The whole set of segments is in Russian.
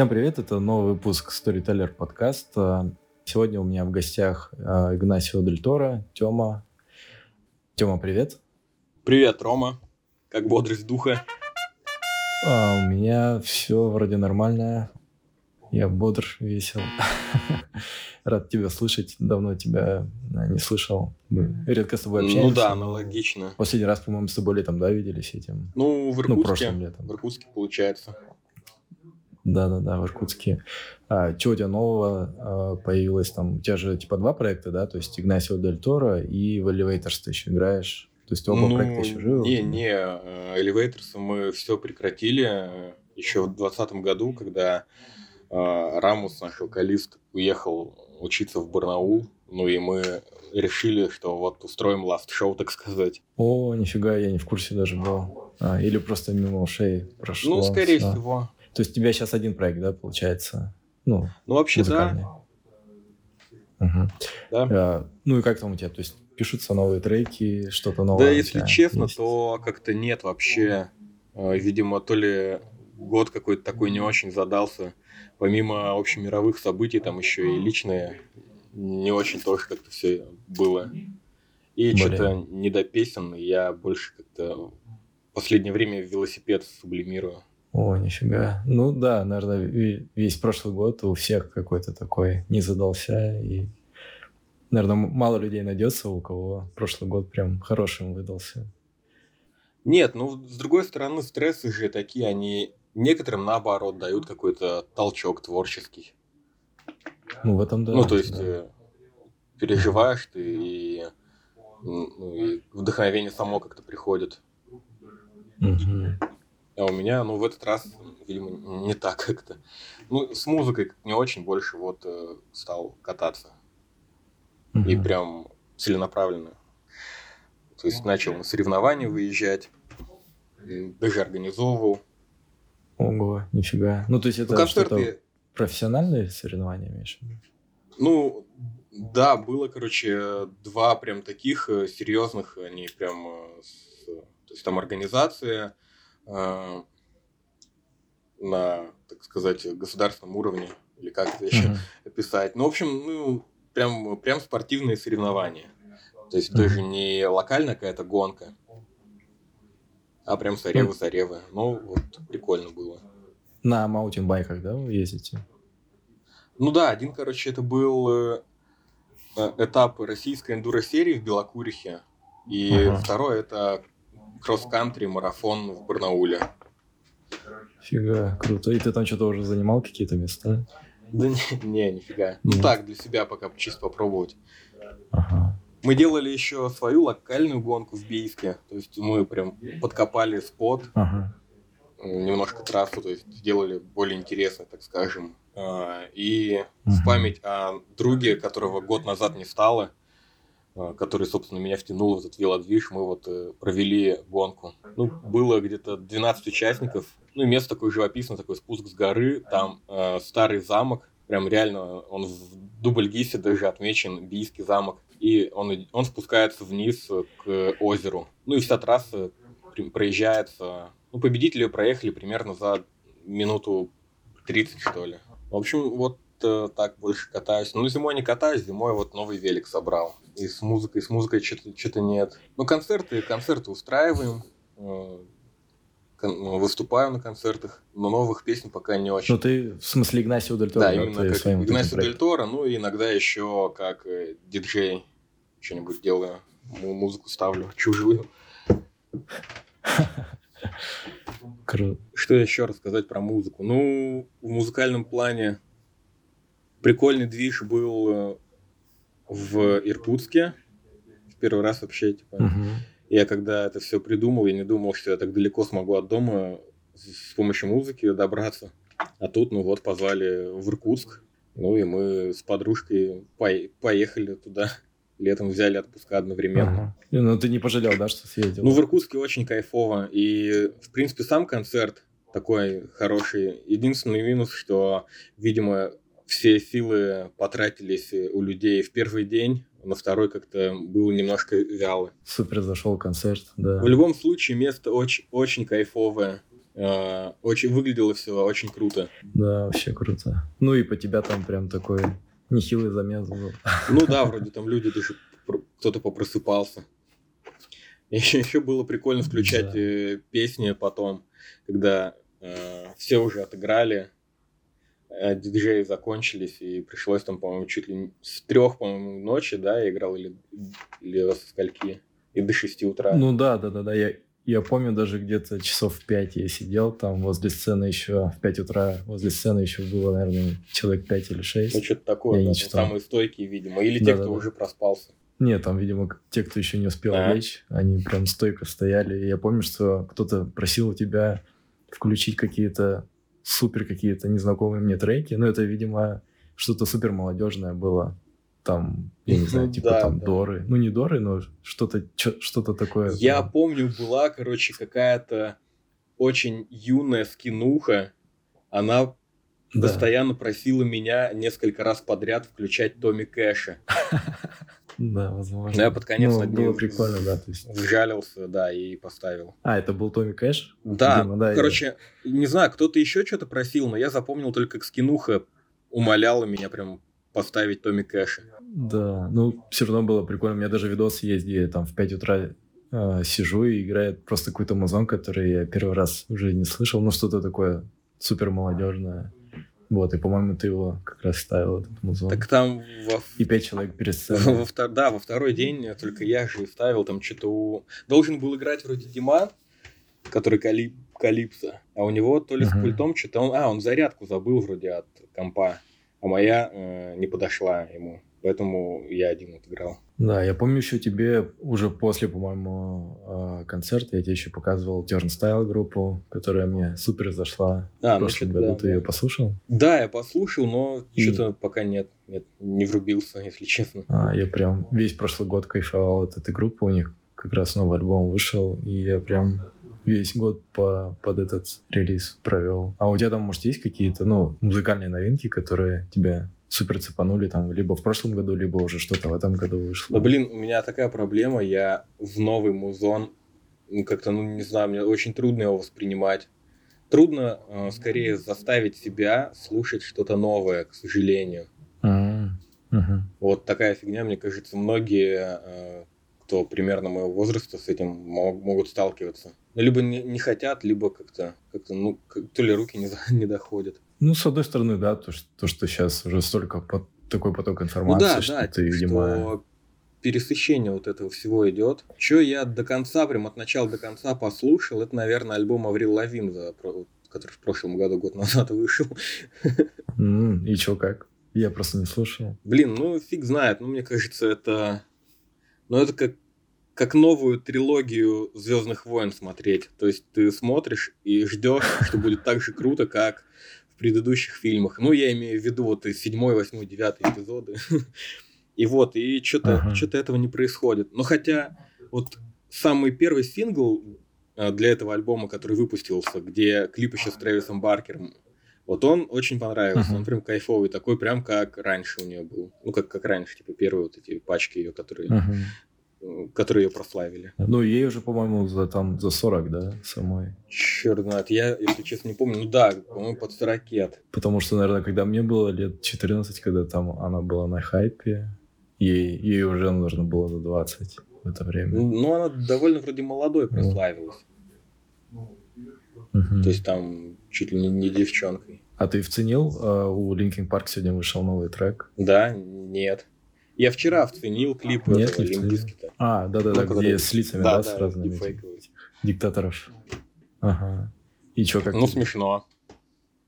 Всем привет, это новый выпуск Storyteller подкаст. Сегодня у меня в гостях а, Игнасио Дель Торо, Тёма. Тёма, привет. Привет, Рома. Как бодрость духа? А, у меня все вроде нормально. Я бодр, весел. Рад тебя слышать. Давно тебя а, не слышал. Мы редко с тобой общаемся. Ну да, аналогично. Последний раз, по-моему, с тобой летом, да, виделись этим? Ну, в Иркутске. Ну, прошлым летом. В Иркутске, получается. Да-да-да, в Иркутске. А, тебя нового а, появилось там? У тебя же типа два проекта, да? То есть Игнасио Дель Торо и в Elevators ты еще играешь. То есть оба ну, проекта еще живы? Не, не, э, Elevators мы все прекратили э, еще в 2020 году, когда э, Рамус, наш вокалист, уехал учиться в Барнаул. Ну и мы решили, что вот устроим ласт шоу, так сказать. О, нифига, я не в курсе даже был. А, или просто мимо ушей прошло. Ну, скорее а. всего. То есть у тебя сейчас один проект, да, получается? Ну, ну вообще музыкальный. да. Угу. да. А, ну и как там у тебя? То есть пишутся новые треки, что-то новое? Да, если честно, есть? то как-то нет вообще. А, видимо, то ли год какой-то такой не очень задался. Помимо общемировых событий, там еще и личные не очень тоже как-то все было. И что-то не до песен, я больше как-то в последнее время велосипед сублимирую. О, нифига. Ну да, наверное, весь прошлый год у всех какой-то такой не задался. И, наверное, мало людей найдется, у кого прошлый год прям хорошим выдался. Нет, ну, с другой стороны, стрессы же такие, они некоторым, наоборот, дают какой-то толчок творческий. Ну, в этом да. Ну, то есть, да. Э, переживаешь ты, и, ну, и вдохновение само как-то приходит. Угу. А у меня, ну, в этот раз, видимо, не так как-то. Ну, с музыкой не очень больше вот э, стал кататься. Mm-hmm. И прям целенаправленно. То есть начал на соревнования выезжать, даже организовывал. Ого, нифига. Ну, то есть это ну, концерты... профессиональные соревнования, имеешь Ну, да, было, короче, два прям таких э, серьезных, они прям, э, с, то есть там организация, на, так сказать, государственном уровне, или как это еще mm-hmm. описать. Ну, в общем, ну, прям, прям спортивные соревнования. То есть mm-hmm. даже не локальная какая-то гонка, а прям соревы-соревы. Mm-hmm. Ну, вот, прикольно было. На маунтинбайках, да, вы ездите? Ну да, один, короче, это был э, э этап российской эндуро-серии в Белокурихе. И uh-huh. второй это кросс-кантри марафон в Барнауле. Фига, круто. И ты там что-то уже занимал какие-то места? Да не, не нифига. Ну Нет. Ну так, для себя пока чисто попробовать. Ага. Мы делали еще свою локальную гонку в Бийске. То есть мы прям подкопали спот, ага. немножко трассу, то есть сделали более интересно, так скажем. А, и ага. в память о друге, которого год назад не стало, который, собственно, меня втянул в этот велодвиж, мы вот э, провели гонку. Ну, было где-то 12 участников. Ну, и место такое живописное, такой спуск с горы. Там э, старый замок, прям реально, он в Дубльгисе даже отмечен, Бийский замок. И он, он спускается вниз к озеру. Ну, и вся трасса проезжается. Ну, победители проехали примерно за минуту 30, что ли. В общем, вот э, так больше катаюсь. Ну, зимой не катаюсь, зимой вот новый велик собрал. И с музыкой, с музыкой что-то, нет. Ну, концерты, концерты устраиваем. Э, ну, выступаю на концертах, но новых песен пока не очень. Ну, ты в смысле Игнасио Дель Торо? Да, именно как Игнасио Дель Торо, ну и иногда еще как э, диджей что-нибудь делаю, музыку ставлю, чужую. Круто. Что еще рассказать про музыку? Ну, в музыкальном плане прикольный движ был э, в Иркутске. В первый раз вообще, типа. Угу. Я когда это все придумал, я не думал, что я так далеко смогу от дома с помощью музыки добраться. А тут, ну вот, позвали в Иркутск. Ну и мы с подружкой поехали туда. Летом взяли отпуска одновременно. Ага. Ну ты не пожалел, да, что съездил? Ну в Иркутске очень кайфово. И, в принципе, сам концерт такой хороший. Единственный минус, что, видимо, все силы потратились у людей в первый день, на второй как-то было немножко вяло. Супер зашел концерт, да. В любом случае место очень, очень кайфовое. Э, очень выглядело все очень круто. Да, вообще круто. Ну и по тебя там прям такой нехилый замес был. Ну да, вроде там люди даже кто-то попросыпался. Еще, еще было прикольно включать да. Э, песни потом, когда э, все уже отыграли, э, диджеи закончились, и пришлось там, по-моему, чуть ли с трех, по-моему, ночи, да, я играл, или, или со скольки, и до шести утра. Ну да, да, да, да, я, я помню даже где-то часов в пять я сидел там возле сцены еще, в пять утра возле сцены еще было, наверное, человек пять или шесть. Ну, что-то такое, я да, самые стойкие, видимо, или да, те, да, кто да. уже проспался. Нет, там, видимо, те, кто еще не успел а. лечь, они прям стойко стояли. И я помню, что кто-то просил у тебя включить какие-то супер какие-то незнакомые мне треки. Ну, это, видимо, что-то супер молодежное было. Там, я не знаю, типа да, там да. Доры. Ну, не Доры, но что-то что-то такое. Я там. помню, была, короче, какая-то очень юная скинуха. Она да. постоянно просила меня несколько раз подряд включать Томми Кэша. Да, возможно. Я под конец ну, было прикольно, да. То есть... Жалился, да, и поставил. А, это был Томми Кэш? Да, Видимо, да короче, я... не знаю, кто-то еще что-то просил, но я запомнил только как скинуха умоляла меня прям поставить Томми Кэша. Да, ну, все равно было прикольно. У меня даже видос есть, где я там в 5 утра э, сижу и играет просто какой-то музон, который я первый раз уже не слышал. Ну, что-то такое супер молодежное. Вот, и, по-моему, ты его как раз ставил, этот музон. Так там... Во... И пять человек перед сценой. Во, во, да, во второй день только я же ставил, там что-то. Должен был играть вроде Дима, который Калип... Калипсо, а у него то ли uh-huh. с пультом что-то... Он... А, он зарядку забыл вроде от компа, а моя э, не подошла ему. Поэтому я один отыграл. Да, я помню еще тебе уже после, по-моему, а, концерта я тебе еще показывал Turnstile группу, которая мне супер зашла. А, в прошлом году да, ты да. ее послушал? Да, я послушал, но И... что-то пока нет, нет, не врубился, если честно. А, я прям весь прошлый год кайфовал от этой группы, у них как раз новый альбом вышел, и я прям весь год по, под этот релиз провел. А у тебя там, может, есть какие-то, ну, музыкальные новинки, которые тебя супер цепанули там либо в прошлом году, либо уже что-то в этом году вышло. Да блин, у меня такая проблема, я в новый музон, ну как-то, ну не знаю, мне очень трудно его воспринимать. Трудно э, скорее заставить себя слушать что-то новое, к сожалению. Mm-hmm. Uh-huh. Вот такая фигня, мне кажется, многие, э, кто примерно моего возраста, с этим мог, могут сталкиваться. Либо не, не хотят, либо как-то, как-то, ну, то ли руки не, не доходят. Ну, с одной стороны, да, то, что, то, что сейчас уже столько под, такой поток информации, ну, да, что да, ты, видимо... Что пересыщение вот этого всего идет. Что я до конца, прям от начала до конца послушал, это, наверное, альбом Аврил Лавин, который в прошлом году, год назад вышел. Mm, и чё, как? Я просто не слушал. Блин, ну фиг знает, ну мне кажется, это... Ну это как как новую трилогию Звездных войн смотреть. То есть ты смотришь и ждешь, что будет так же круто, как предыдущих фильмах. Ну, я имею в виду вот и седьмой, восьмой, девятый эпизоды. И вот, и что-то ага. что этого не происходит. Но хотя вот самый первый сингл а, для этого альбома, который выпустился, где клип еще с Трэвисом Баркером, вот он очень понравился. Uh-huh. Он прям кайфовый, такой прям как раньше у нее был. Ну, как, как раньше, типа первые вот эти пачки ее, которые uh-huh которые ее прославили. Ну, ей уже, по-моему, за, там, за 40, да, самой? Черт знает, я, если честно, не помню. Ну да, по-моему, под 40 Потому что, наверное, когда мне было лет 14, когда там она была на хайпе, ей, ей уже нужно было за 20 в это время. Ну, ну она довольно вроде молодой прославилась. Угу. То есть там чуть ли не, не девчонкой. А ты вценил, э, у Linkin Park сегодня вышел новый трек? Да, нет. Я вчера вценил клип Нет, этого Лимбискита. А, да-да-да, ну, где с лицами, да, да, с разными диктаторов. Ага. И что, как? Ну, смешно.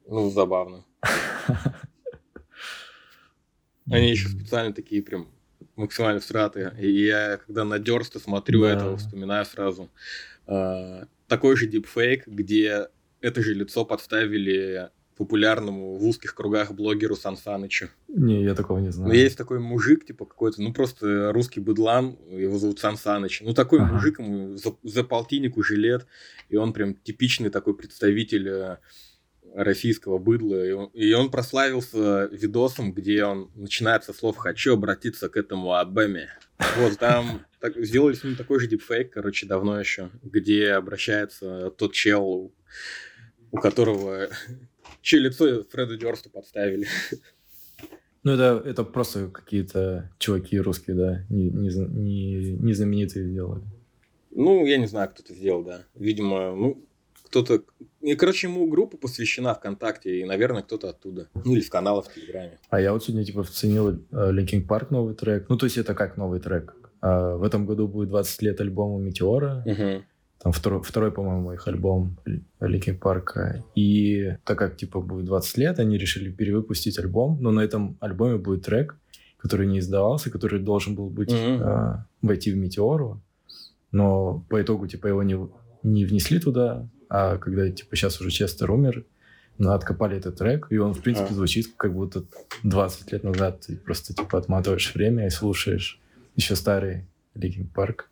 Ну, забавно. Они еще специально такие прям максимально всратые. И я, когда на Дерста смотрю да. этого, вспоминаю сразу. Э, такой же дипфейк, где это же лицо подставили популярному в узких кругах блогеру Сан Санычу. Не, я такого не знаю. Но есть такой мужик, типа какой-то, ну просто русский быдлан, его зовут Сан Саныч. Ну такой ага. мужик, ему за, за полтинник уже лет, и он прям типичный такой представитель э, российского быдла. И он, и он прославился видосом, где он начинает со слов «хочу обратиться к этому Абеме». Вот там так, сделали с ним такой же дипфейк, короче, давно еще, где обращается тот чел у которого чье лицо Фреда Дёрсту подставили. Ну, это, это просто какие-то чуваки русские, да, не, не, не, не знаменитые сделали. Ну, я не знаю, кто это сделал, да. Видимо, ну, кто-то... И, короче, ему группа посвящена ВКонтакте, и, наверное, кто-то оттуда. Ну, или в каналах в Телеграме. А я вот сегодня, типа, вценил э, Linkin Park новый трек. Ну, то есть это как новый трек? А в этом году будет 20 лет альбома «Метеора». Угу. Там второй, второй, по-моему, их альбом Linkin Park. И так как, типа, будет 20 лет, они решили перевыпустить альбом. Но на этом альбоме будет трек, который не издавался, который должен был быть mm-hmm. э, войти в Метеору. Но по итогу, типа, его не, не внесли туда. А когда, типа, сейчас уже Честер умер, но откопали этот трек, и он, в принципе, а. звучит как будто 20 лет назад. Ты просто, типа, отматываешь время и слушаешь еще старый Linkin Park.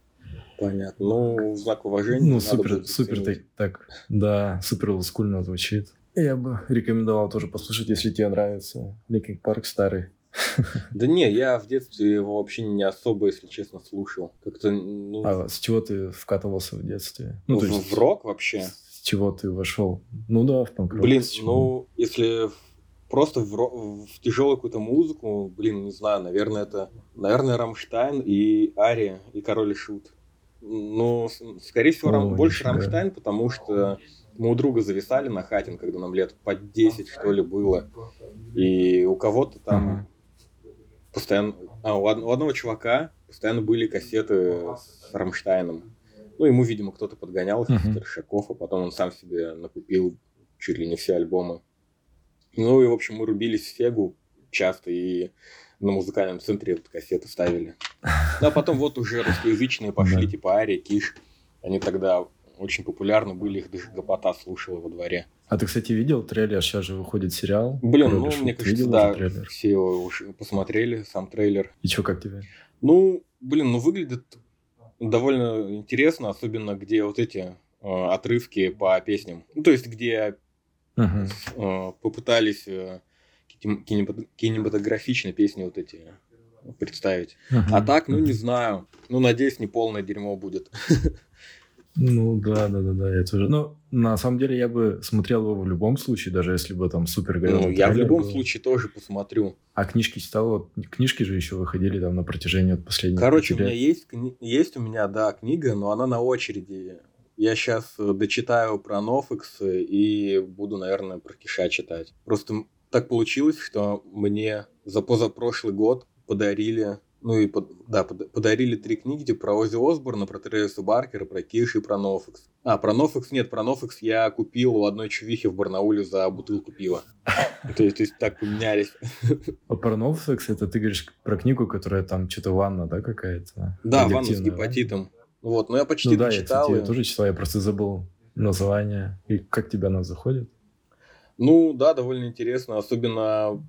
Понятно. Ну, знак уважения. Ну, супер, супер так, так, да, супер олдскульно звучит. Я бы рекомендовал тоже послушать, если тебе нравится Linkin Park старый. Да не, я в детстве его вообще не особо, если честно, слушал. Как-то, ну... А с чего ты вкатывался в детстве? Ну, в, есть, в рок вообще? С чего ты вошел? Ну да, в панк Блин, ну, если просто в, в тяжелую какую-то музыку, блин, не знаю, наверное, это, наверное, Рамштайн и Ария и Король и Шут. Ну, скорее всего, О, больше нифига. Рамштайн, потому что мы у друга зависали на хате, когда нам лет по 10, что ли, было. И у кого-то там ага. постоянно... А, у одного чувака постоянно были кассеты с Рамштайном. Ну, ему, видимо, кто-то подгонял их, uh-huh. Старшаков, а потом он сам себе накупил чуть ли не все альбомы. Ну и, в общем, мы рубились в Фегу часто, и на музыкальном центре вот кассеты ставили. Ну, а потом вот уже русскоязычные пошли, типа Ария, Киш. Они тогда очень популярны были, их даже Гопота слушала во дворе. А ты, кстати, видел трейлер? Сейчас же выходит сериал. Блин, ну, мне кажется, да, все его уж посмотрели, сам трейлер. И что, как тебе? Ну, блин, ну выглядит довольно интересно, особенно где вот эти э, отрывки по песням. Ну, то есть, где uh-huh. э, попытались э, кинематографично песни вот эти представить. Uh-huh. А так, ну, не знаю. Ну, надеюсь, не полное дерьмо будет. Ну да, да, да, да, я тоже. Ну, на самом деле я бы смотрел его в любом случае, даже если бы там супер Ну, я в любом был. случае тоже посмотрю. А книжки читал, книжки же еще выходили там на протяжении от последних. Короче, у меня есть, есть у меня, да, книга, но она на очереди. Я сейчас э, дочитаю про Нофекс и буду, наверное, про Киша читать. Просто так получилось, что мне за позапрошлый год подарили ну и под, да, под, подарили три книги про Ози Осборна, про Тревиса Баркера, про Киш и про Нофекс. А, про Нофекс нет, про Нофекс я купил у одной чувихи в Барнауле за бутылку пива. То есть, то есть так поменялись. А про Нофекс это ты говоришь про книгу, которая там что-то ванна, да, какая-то? Да, ванна с гепатитом. Вот, но я почти ну, да, дочитал. Я, кстати, я тоже читал, я просто забыл название. И как тебе она заходит? Ну, да, довольно интересно, особенно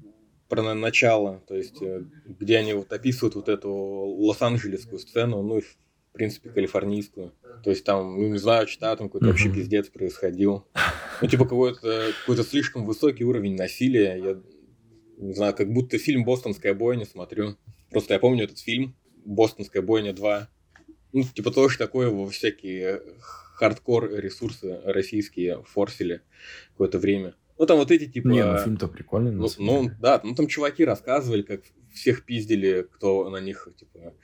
про начало, то есть э, где они вот описывают вот эту лос-анджелесскую сцену, ну и в принципе калифорнийскую. То есть там, ну не знаю, читаю, там какой-то вообще пиздец происходил. Ну типа какой-то какой слишком высокий уровень насилия. Я не знаю, как будто фильм «Бостонская бойня» смотрю. Просто я помню этот фильм «Бостонская бойня 2». Ну, типа тоже такое во всякие хардкор ресурсы российские форсили какое-то время. Ну, там вот эти, типа... Не, ну фильм-то прикольный. Ну, ну, да, ну там чуваки рассказывали, как всех пиздили, кто на них, типа,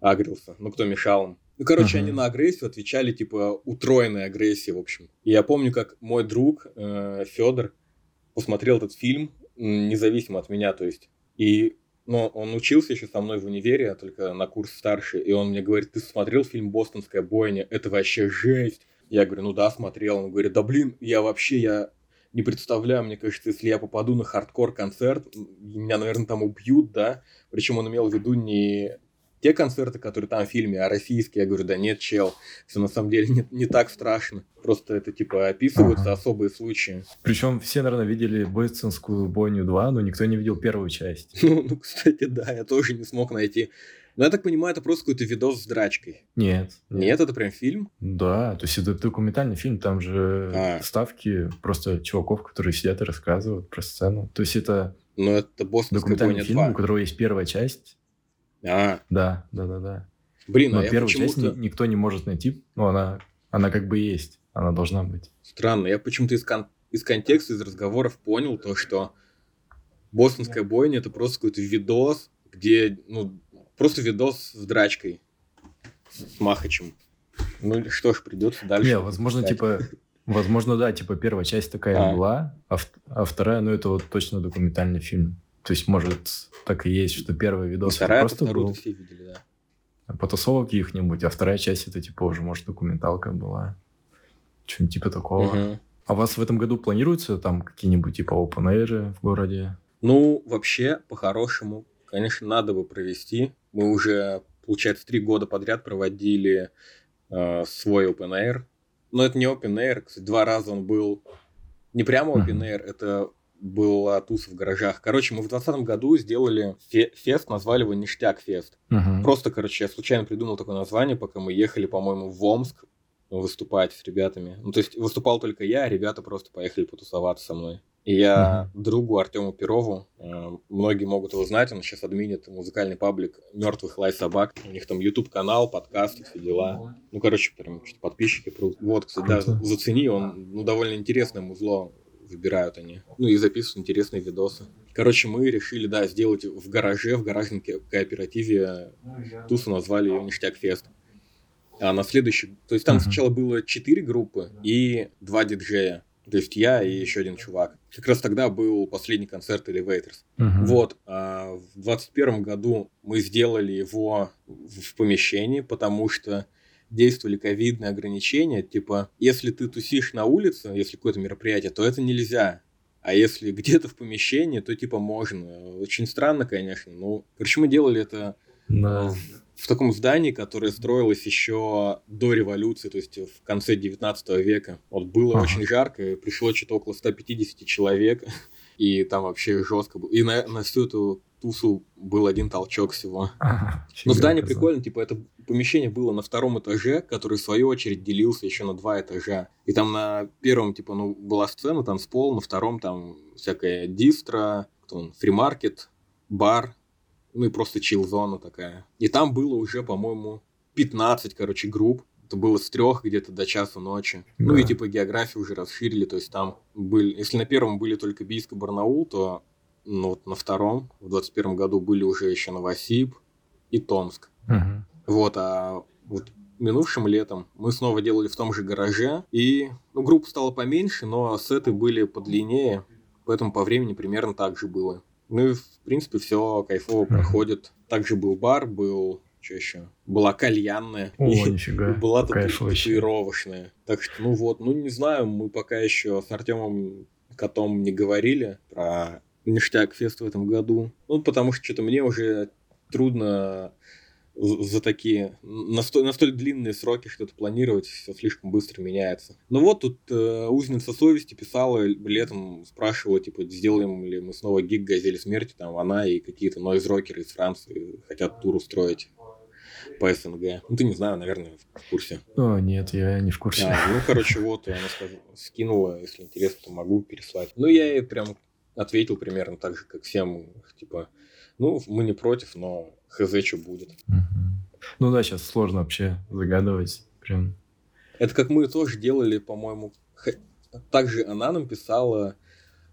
агрился, ну, кто мешал им. Ну, короче, uh-huh. они на агрессию отвечали, типа, утроенной агрессией, в общем. И я помню, как мой друг э, Федор посмотрел этот фильм, независимо от меня, то есть. И но он учился еще со мной в универе, а только на курс старше, и он мне говорит, ты смотрел фильм «Бостонская бойня»? Это вообще жесть. Я говорю, ну да, смотрел. Он говорит, да блин, я вообще, я не представляю, мне кажется, если я попаду на хардкор-концерт, меня, наверное, там убьют, да. Причем он имел в виду не те концерты, которые там в фильме, а российские. Я говорю, да нет, чел, все на самом деле не, не так страшно. Просто это, типа, описываются ага. особые случаи. Причем все, наверное, видели «Бойцинскую бойню 2», но никто не видел первую часть. Ну, ну, кстати, да, я тоже не смог найти ну, я так понимаю, это просто какой-то видос с драчкой. Нет. Нет, нет это прям фильм? Да, то есть это документальный фильм, там же а. ставки просто чуваков, которые сидят и рассказывают про сцену. То есть это... Ну, это документальный фильм, 2. у которого есть первая часть. А. Да, да, да, да. Блин, Но а первую часть ни, никто не может найти, но она, она как бы есть, она должна быть. Странно, я почему-то из кон из контекста, из разговоров понял то, что Бостонская бойня это просто какой-то видос, где, ну, просто видос с драчкой, с Махачем. Ну, что ж, придется дальше. Не, возможно, искать. типа, возможно, да, типа, первая часть такая а. была, а, а вторая, ну, это вот точно документальный фильм. То есть, может, так и есть, что первый видос вторая, просто был... все видели, да. Потасовок каких-нибудь, а вторая часть это, типа, уже, может, документалка была. Что-нибудь типа такого. Угу. А у вас в этом году планируются там какие-нибудь, типа, open air в городе? Ну, вообще, по-хорошему, конечно, надо бы провести. Мы уже, получается, три года подряд проводили э, свой open air. Но это не open air, кстати, два раза он был не прямо open air, это была туса в гаражах. Короче, мы в 2020 году сделали фе- фест, назвали его Ништяк фест. Uh-huh. Просто, короче, я случайно придумал такое название, пока мы ехали, по-моему, в Омск выступать с ребятами. Ну, то есть выступал только я, а ребята просто поехали потусоваться со мной. И я uh-huh. другу Артему Перову, э, многие могут его знать, он сейчас админит музыкальный паблик «Мертвых лай собак». У них там YouTube-канал, подкасты, все дела. Ну, короче, прям что-то подписчики. Прут. Вот, кстати, да, зацени, он ну, довольно интересное музло выбирают они. Ну и записывают интересные видосы. Короче, мы решили, да, сделать в гараже, в гаражном кооперативе тусу назвали ее «Ништяк Фест». А на следующий... То есть там uh-huh. сначала было четыре группы и два диджея. То есть я и еще один чувак. Как раз тогда был последний концерт Elevators. Uh-huh. Вот. А в 2021 году мы сделали его в помещении, потому что действовали ковидные ограничения. Типа, если ты тусишь на улице, если какое-то мероприятие, то это нельзя. А если где-то в помещении, то типа можно. Очень странно, конечно. Ну, короче, мы делали это да в таком здании, которое строилось еще до революции, то есть в конце 19 века. Вот было ага. очень жарко, пришло что-то около 150 человек, и там вообще жестко было. И на, на всю эту тусу был один толчок всего. Ага, Но здание прикольно, типа это помещение было на втором этаже, который в свою очередь делился еще на два этажа. И там на первом, типа, ну, была сцена, там с пол, на втором там всякая дистро, фримаркет, бар, ну и просто чил-зона такая. И там было уже, по-моему, 15, короче, групп. Это было с трех где-то до часа ночи. Да. Ну и типа географию уже расширили, то есть там были... Если на первом были только Бийск и Барнаул, то ну, вот на втором, в 21 году были уже еще Новосиб и Томск. Угу. Вот, а вот минувшим летом мы снова делали в том же гараже, и ну, группа стала поменьше, но сеты были подлиннее, поэтому по времени примерно так же было. Ну и, в принципе, все кайфово проходит. Также был бар, был что еще? Была кальянная. О, и, нифига. Была татуировочная. Так что, ну вот, ну не знаю, мы пока еще с Артемом Котом не говорили про ништяк фест в этом году. Ну, потому что что-то мне уже трудно за такие, на столь, на столь длинные сроки что-то планировать, все слишком быстро меняется. Ну вот тут э, узница совести писала летом, спрашивала, типа, сделаем ли мы снова гиг Газели Смерти, там она и какие-то нойз-рокеры из Франции хотят тур устроить по СНГ. Ну, ты не знаю, наверное, в курсе. О, нет, я не в курсе. А, ну, короче, вот, она сказала, скинула, если интересно, то могу переслать. Ну, я ей прям ответил примерно так же, как всем, типа, ну, мы не против, но хз, что будет. Ну да, сейчас сложно вообще загадывать. Прям. Это как мы тоже делали, по-моему, также она нам писала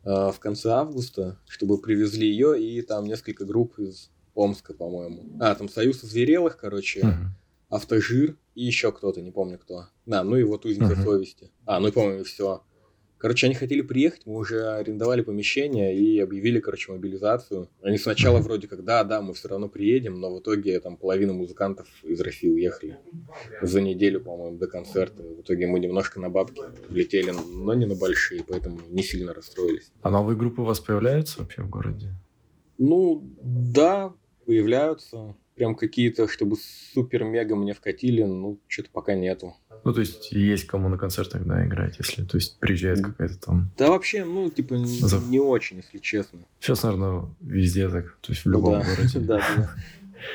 э, в конце августа, чтобы привезли ее и там несколько групп из Омска, по-моему. А, там Союз Зверелых, короче, uh-huh. Автожир и еще кто-то, не помню кто. Да, ну и вот Узница uh-huh. совести. А, ну и, по-моему, все. Короче, они хотели приехать, мы уже арендовали помещение и объявили, короче, мобилизацию. Они сначала вроде как, да, да, мы все равно приедем, но в итоге там половина музыкантов из России уехали за неделю, по-моему, до концерта. В итоге мы немножко на бабки влетели, но не на большие, поэтому не сильно расстроились. А новые группы у вас появляются вообще в городе? Ну, да, появляются прям какие-то, чтобы супер-мега мне вкатили, ну, что-то пока нету. Ну, то есть, есть кому на концертах, да, играть, если, то есть, приезжает какая-то там... Да вообще, ну, типа, не, За... не очень, если честно. Сейчас, наверное, везде так, то есть, в любом да. городе. Да, да.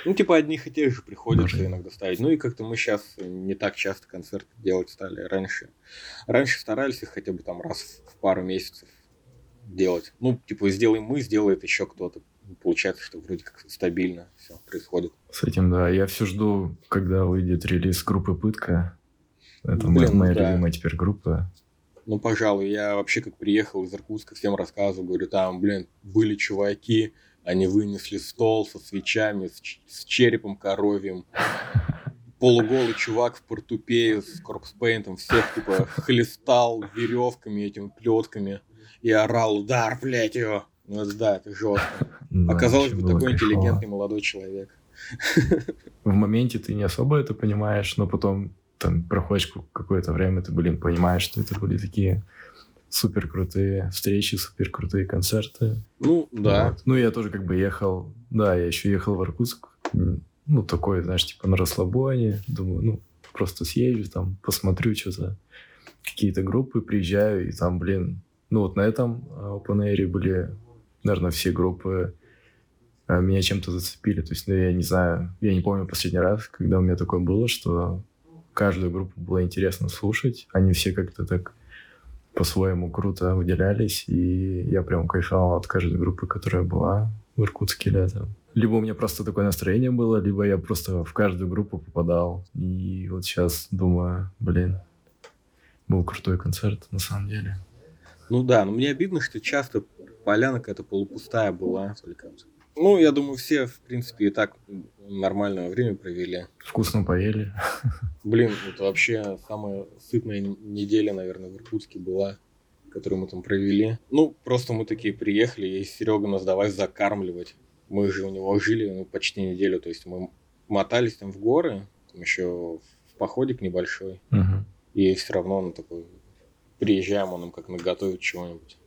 Ну, типа, одних и тех же приходится иногда ставить. Ну, и как-то мы сейчас не так часто концерты делать стали. Раньше, раньше старались их хотя бы там раз в пару месяцев делать. Ну, типа, сделаем мы, сделает еще кто-то получается, что вроде как стабильно все происходит. С этим, да. Я все жду, когда выйдет релиз группы «Пытка». Это Блин, моя да. любимая теперь группа. Ну, пожалуй, я вообще как приехал из Иркутска, всем рассказываю, говорю, там, блин, были чуваки, они вынесли стол со свечами, с, с черепом коровьим. Полуголый чувак в портупее с корпспейнтом всех, типа, хлестал веревками этими плетками и орал, удар, блядь, его. Ну, да, это жестко. Оказалось бы, такой интеллигентный молодой человек. В моменте ты не особо это понимаешь, но потом там проходишь какое-то время, ты, блин, понимаешь, что это были такие супер крутые встречи, супер крутые концерты. Ну, да. Вот. Ну, я тоже как бы ехал, да, я еще ехал в Иркутск, ну, такой, знаешь, типа на расслабоне, думаю, ну, просто съезжу там, посмотрю что-то, какие-то группы, приезжаю, и там, блин, ну, вот на этом а, Open Air были, наверное, все группы а, меня чем-то зацепили, то есть, ну, я не знаю, я не помню последний раз, когда у меня такое было, что каждую группу было интересно слушать. Они все как-то так по-своему круто выделялись, и я прям кайфовал от каждой группы, которая была в Иркутске летом. Либо у меня просто такое настроение было, либо я просто в каждую группу попадал. И вот сейчас думаю, блин, был крутой концерт на самом деле. Ну да, но мне обидно, что часто поляна какая-то полупустая была. Только ну, я думаю, все, в принципе, и так нормальное время провели. Вкусно поели. Блин, это вообще самая сытная неделя, наверное, в Иркутске была, которую мы там провели. Ну, просто мы такие приехали, и Серега нас давай закармливать. Мы же у него жили ну, почти неделю, то есть мы мотались там в горы, там еще в походик небольшой, угу. и все равно он такой, приезжаем, он нам как наготовит чего-нибудь.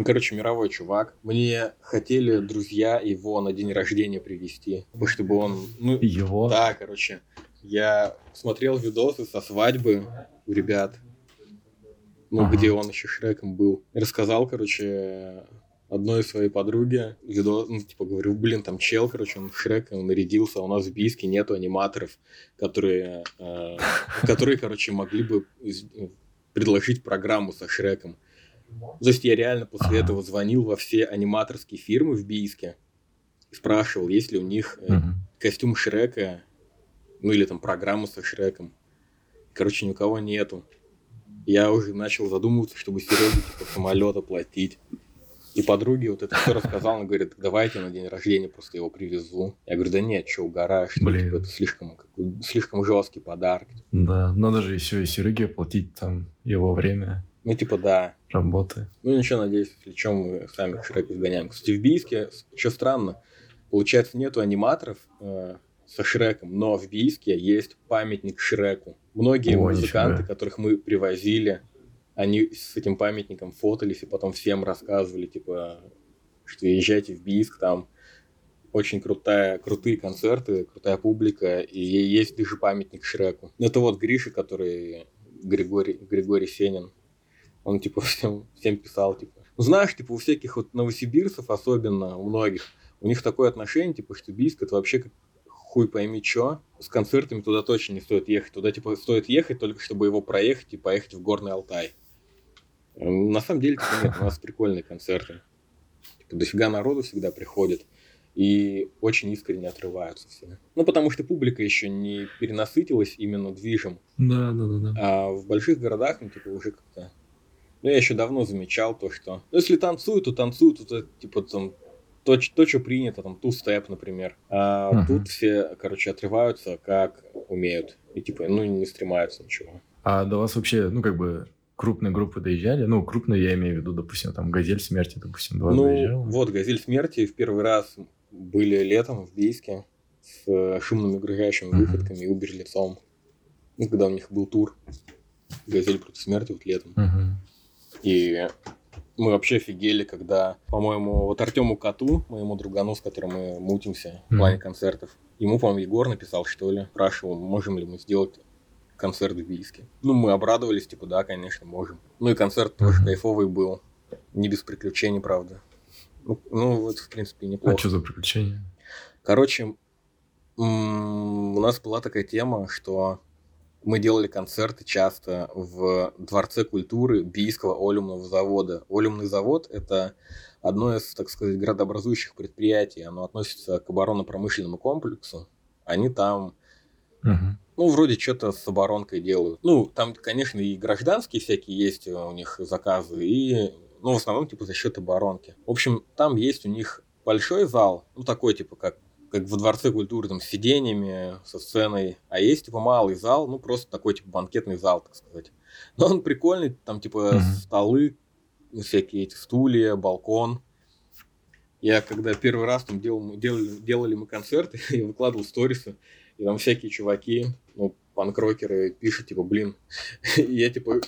Ну, короче, мировой чувак. Мне хотели друзья его на день рождения привести, чтобы он... Ну, его? Да, короче. Я смотрел видосы со свадьбы у ребят, ну, ага. где он еще Шреком был. Рассказал, короче, одной своей подруге, видос, ну, типа, говорю, блин, там чел, короче, он Шрек, он нарядился, а у нас в Бийске нету аниматоров, которые, э, которые, короче, могли бы предложить программу со Шреком. То есть я реально после ага. этого звонил во все аниматорские фирмы в Бийске и спрашивал, есть ли у них э, угу. костюм Шрека, ну или там программа со Шреком. Короче, ни у кого нету. Я уже начал задумываться, чтобы Сереге типа самолет оплатить. И подруге вот это все рассказал, она говорит, давайте на день рождения просто его привезу. Я говорю, да нет, что, угораешь, Блин. Типа, это слишком, слишком жесткий подарок. Да, надо же еще и Сереге оплатить там его время. Ну, типа, да. Работы. Ну, ничего, надеюсь, чем мы сами Шрека изгоняем. Кстати, в Бийске, что странно, получается, нету аниматоров э, со Шреком, но в Бийске есть памятник Шреку. Многие О, музыканты, которых мы привозили, они с этим памятником фотались и потом всем рассказывали, типа, что езжайте в Бийск, там очень крутая, крутые концерты, крутая публика, и есть даже памятник Шреку. Это вот Гриша, который Григорий, Григорий Сенин, он, типа, всем, всем писал, типа. Ну, знаешь, типа, у всяких вот новосибирцев, особенно у многих, у них такое отношение, типа, что Бийск это вообще как хуй пойми чё. С концертами туда точно не стоит ехать. Туда, типа, стоит ехать только, чтобы его проехать и поехать в Горный Алтай. На самом деле, типа, нет, у нас прикольные концерты. Типа, дофига народу всегда приходит. И очень искренне отрываются все. Ну, потому что публика еще не перенасытилась именно движем. Да, да, да, да. А в больших городах, ну, типа, уже как-то ну, я еще давно замечал то, что... Ну, если танцуют, то танцуют, то, типа, там, то, то, что принято, там, ту-степ, например. А uh-huh. тут все, короче, отрываются, как умеют. И, типа, ну, не стремаются ничего. А до вас вообще, ну, как бы, крупные группы доезжали? Ну, крупные я имею в виду, допустим, там, «Газель смерти», допустим, до вас Ну, доезжала? вот, «Газель смерти» в первый раз были летом в Бийске с шумными угрожающими uh-huh. выходками и убер-лицом. Ну, когда у них был тур «Газель против смерти» вот летом. Uh-huh. И мы вообще офигели, когда, по-моему, вот Артему Коту, моему другану, с которым мы мутимся в плане концертов, ему, по-моему, Егор написал, что ли, спрашивал, можем ли мы сделать концерт в Бийске. Ну, мы обрадовались, типа, да, конечно, можем. Ну и концерт тоже кайфовый был. Не без приключений, правда. Ну, ну вот, в принципе, неплохо. А что за приключения? Короче, у нас была такая тема, что мы делали концерты часто в Дворце культуры Бийского олюмного завода. Олюмный завод – это одно из, так сказать, градообразующих предприятий. Оно относится к оборонно-промышленному комплексу. Они там, угу. Ну, вроде что-то с оборонкой делают. Ну, там, конечно, и гражданские всякие есть у них заказы, и, ну, в основном, типа, за счет оборонки. В общем, там есть у них большой зал, ну, такой, типа, как как во Дворце культуры, там, с сиденьями, со сценой. А есть, типа, малый зал, ну, просто такой, типа, банкетный зал, так сказать. Но он прикольный, там, типа, mm-hmm. столы, всякие эти стулья, балкон. Я когда первый раз там делал, делали, делали мы концерты, я выкладывал сторисы, и там всякие чуваки, ну, панкрокеры пишут, типа, блин, я, типа,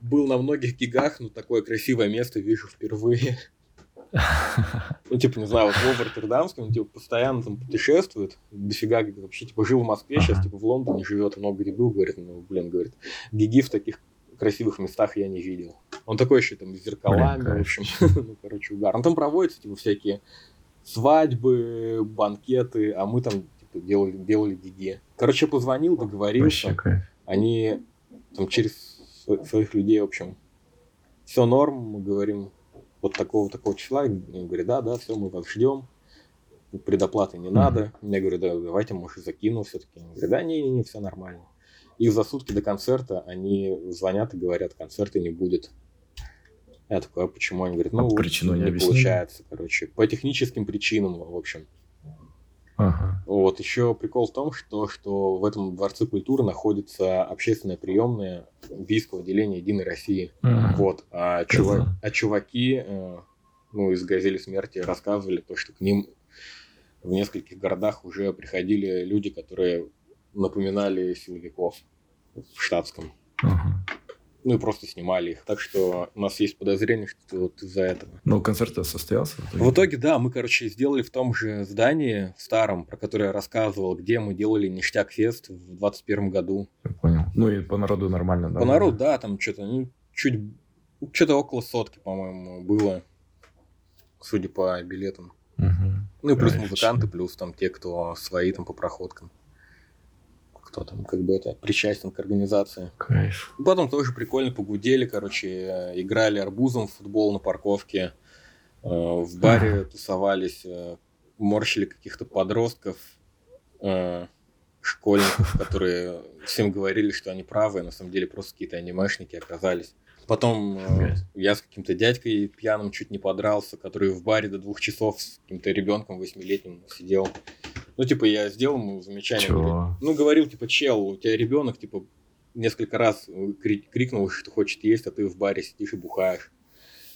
был на многих гигах, но такое красивое место вижу впервые. Ну, типа, не знаю, вот Вова Роттердамский, он, типа, постоянно там путешествует, дофига, вообще, типа, жил в Москве, сейчас, типа, в Лондоне живет, много где был, говорит, ну, блин, говорит, гиги в таких красивых местах я не видел. Он такой еще там с зеркалами, Блин, в общем, ну, короче, угар. Он там проводится, типа, всякие свадьбы, банкеты, а мы там, типа, делали, делали гиги. Короче, позвонил, договорился. Они там через своих людей, в общем, все норм, мы говорим, вот такого такого числа. Они говорят, да, да, все, мы вас ждем. Предоплаты не надо. Mm-hmm. Я говорю, да, давайте, может, закину все-таки. Они говорят, да, не-не-не, все нормально. И за сутки до концерта они звонят и говорят, концерта не будет. Я такой, а почему? Они говорят, ну, а причину не, не получается, короче. По техническим причинам, в общем. Ага. Вот, еще прикол в том, что, что в этом Дворце культуры находится общественная приемная бийского отделения Единой России. Ага. Вот, а, чувак, а чуваки э, ну, из «Газели смерти» рассказывали то, что к ним в нескольких городах уже приходили люди, которые напоминали силовиков в штатском. Ага. Ну и просто снимали их. Так что у нас есть подозрение, что вот из-за этого. Но концерт состоялся? В итоге, да, мы, короче, сделали в том же здании, старом, про которое я рассказывал, где мы делали ништяк фест в 21 году. Я понял. Ну и по народу нормально, да? По народу, да, там что-то, ну, чуть, что-то около сотки, по-моему, было, судя по билетам. Угу. Ну и плюс Конечно. музыканты, плюс там те, кто свои там по проходкам кто там как бы это причастен к организации. Кайф. Потом тоже прикольно погудели, короче, э, играли арбузом в футбол на парковке, э, в баре тусовались, э, морщили каких-то подростков, школьников, которые всем говорили, что они правы, а на самом деле просто какие-то анимешники оказались. Потом э, я с каким-то дядькой пьяным чуть не подрался, который в баре до двух часов с каким-то ребенком восьмилетним сидел. Ну, типа, я сделал ему замечание. Говорю, ну, говорил, типа, чел, у тебя ребенок, типа, несколько раз крикнул, что хочет есть, а ты в баре сидишь и бухаешь.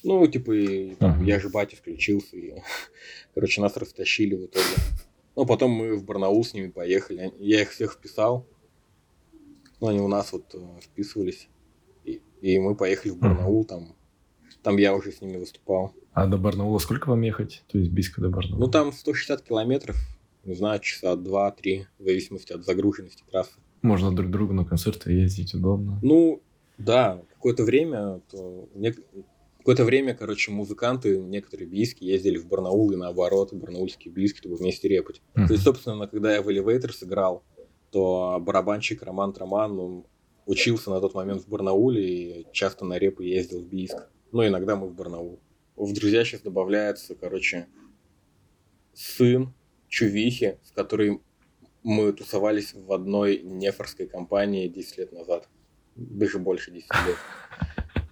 Ну, типа, и, там, uh-huh. я же батя включился, и, короче, нас растащили в итоге. Ну, потом мы в Барнаул с ними поехали. Я их всех вписал. Ну, они у нас вот э, вписывались. И, и мы поехали в Барнаул, там, там я уже с ними выступал. А до Барнаула сколько вам ехать? То есть близко до Барнаула? Ну, там 160 километров не знаю, часа два-три, в зависимости от загруженности трассы. Можно друг другу на концерты ездить удобно. Ну, да, какое-то время, то не... какое-то время, короче, музыканты, некоторые бийские, ездили в Барнаул и наоборот, барнаульские бийские, чтобы вместе репать. Mm-hmm. То есть, собственно, когда я в Elevator сыграл, то барабанщик Роман Троман, он учился на тот момент в Барнауле и часто на репы ездил в Бийск. Ну, иногда мы в Барнаул. В друзья сейчас добавляется, короче, сын чувихи, с которой мы тусовались в одной нефорской компании 10 лет назад. Даже больше 10 лет.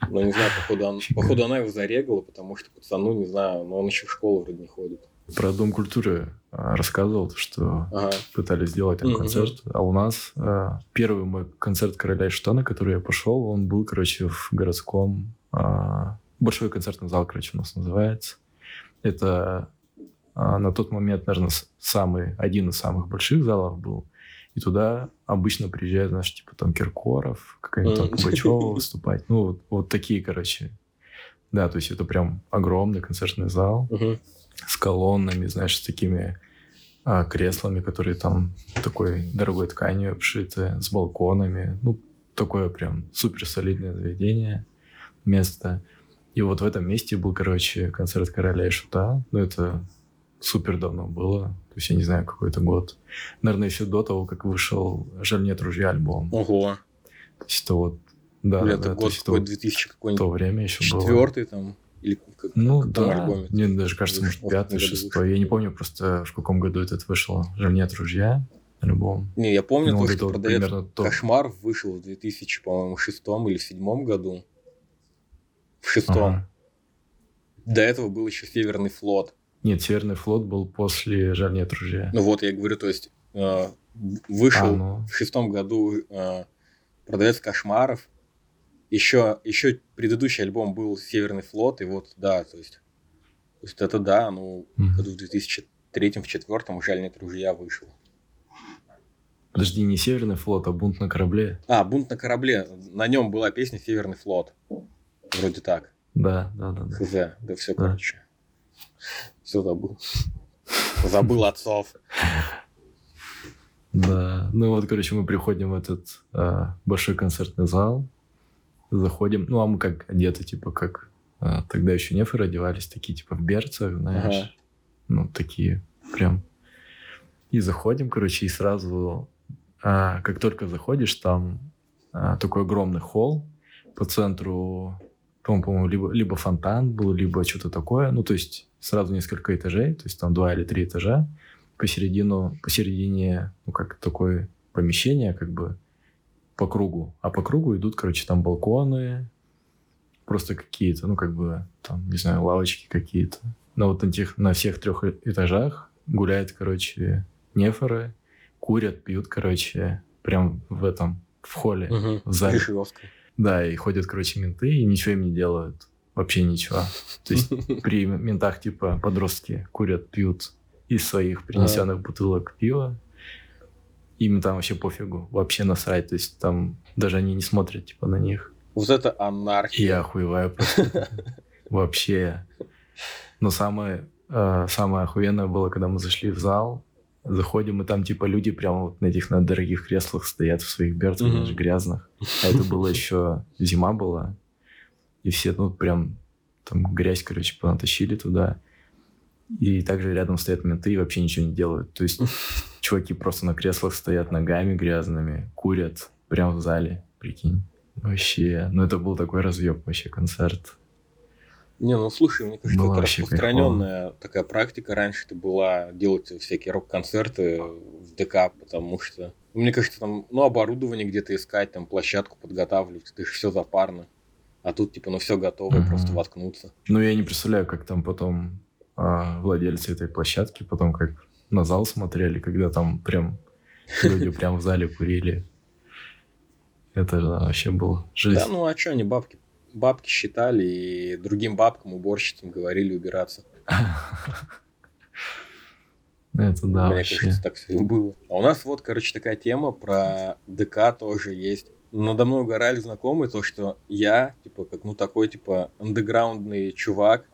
Но не знаю, походу, он, походу она его зарегала, потому что пацану, не знаю, но он еще в школу вроде не ходит. Про Дом культуры а, рассказывал, что ага. пытались сделать там концерт, а у нас а, первый мой концерт Короля и Штана, который я пошел, он был, короче, в городском... А, большой концертный зал, короче, у нас называется. Это на тот момент, наверное, самый, один из самых больших залов был. И туда обычно приезжают, знаешь, типа там Киркоров, какая-нибудь там Пугачева выступать. Ну, вот, вот такие, короче. Да, то есть это прям огромный концертный зал с колоннами, знаешь, с такими а, креслами, которые там такой дорогой тканью обшиты, с балконами. Ну, такое прям супер солидное заведение, место. И вот в этом месте был, короче, концерт короля и шута. Ну, это супер давно было. То есть я не знаю, какой это год. Наверное, еще до того, как вышел «Жаль нет ружья» альбом. Ого. То есть это вот... Да, Бля, да, это год какой 2000 какой-нибудь. То время еще было. Четвертый там? Или как, ну да, альбоме? мне даже кажется, может, пятый, шестой. Я не помню просто, в каком году этот вышел «Жаль нет ружья». альбом. Не, я помню, ну, то, что продавец Кошмар вышел в 2000, по-моему, шестом или седьмом году. В шестом. Ага. До этого был еще Северный флот. Нет, Северный флот был после «Жаль нет ружья». Ну вот, я говорю, то есть э, вышел а, ну. в шестом году э, «Продавец кошмаров», еще, еще предыдущий альбом был «Северный флот», и вот, да, то есть, то есть это да, ну, mm-hmm. году в 2003 в четвертом «Жаль нет ружья» вышел. Подожди, не Северный флот, а бунт на корабле. А, бунт на корабле. На нем была песня Северный флот. Вроде так. Да, да, да. да. Хз, да все, да. короче. Все забыл. Забыл отцов. Да, ну вот, короче, мы приходим в этот а, большой концертный зал, заходим, ну а мы как одеты, типа как а, тогда еще нефы одевались, такие типа в берцах, знаешь, ага. ну такие прям. И заходим, короче, и сразу, а, как только заходишь, там такой огромный холл по центру по-моему, либо, либо фонтан был, либо что-то такое. Ну, то есть сразу несколько этажей, то есть там два или три этажа. Посередину, посередине, ну, как такое помещение, как бы по кругу. А по кругу идут, короче, там балконы, просто какие-то, ну, как бы, там, не знаю, лавочки какие-то. Но вот на, тех, на всех трех этажах гуляют, короче, нефоры, курят, пьют, короче, прям в этом, в холле, угу. в зале. Да, и ходят, короче, менты, и ничего им не делают. Вообще ничего. То есть при ментах, типа, подростки курят, пьют из своих принесенных бутылок пива. Им там вообще пофигу, вообще насрать. То есть там даже они не смотрят, типа, на них. Вот это анархия. Я охуеваю просто. Вообще. Но самое, э, самое охуенное было, когда мы зашли в зал, Заходим, и там типа люди прямо вот на этих на дорогих креслах стоят в своих берцах, mm-hmm. даже грязных. А это было еще зима была. И все, ну, прям там грязь, короче, понатащили туда. И также рядом стоят менты и вообще ничего не делают. То есть чуваки просто на креслах стоят ногами грязными, курят прямо в зале, прикинь. Вообще, ну это был такой разъеб вообще концерт. Не, ну слушай, мне кажется, Было это распространенная прикольно. такая практика. Раньше это была делать всякие рок-концерты в ДК, потому что, мне кажется, там, ну, оборудование где-то искать, там, площадку подготавливать, это же все запарно. А тут, типа, ну, все готово, mm-hmm. просто воткнуться. Ну, я не представляю, как там потом а, владельцы этой площадки, потом как на зал смотрели, когда там прям люди прям в зале курили. Это вообще было жизнь. Да, ну а что они бабки бабки считали и другим бабкам, уборщицам говорили убираться. Это да, Мне вообще. кажется, так все и было. А у нас вот, короче, такая тема про ДК тоже есть. Надо мной угорали знакомые, то, что я, типа, как, ну, такой, типа, андеграундный чувак,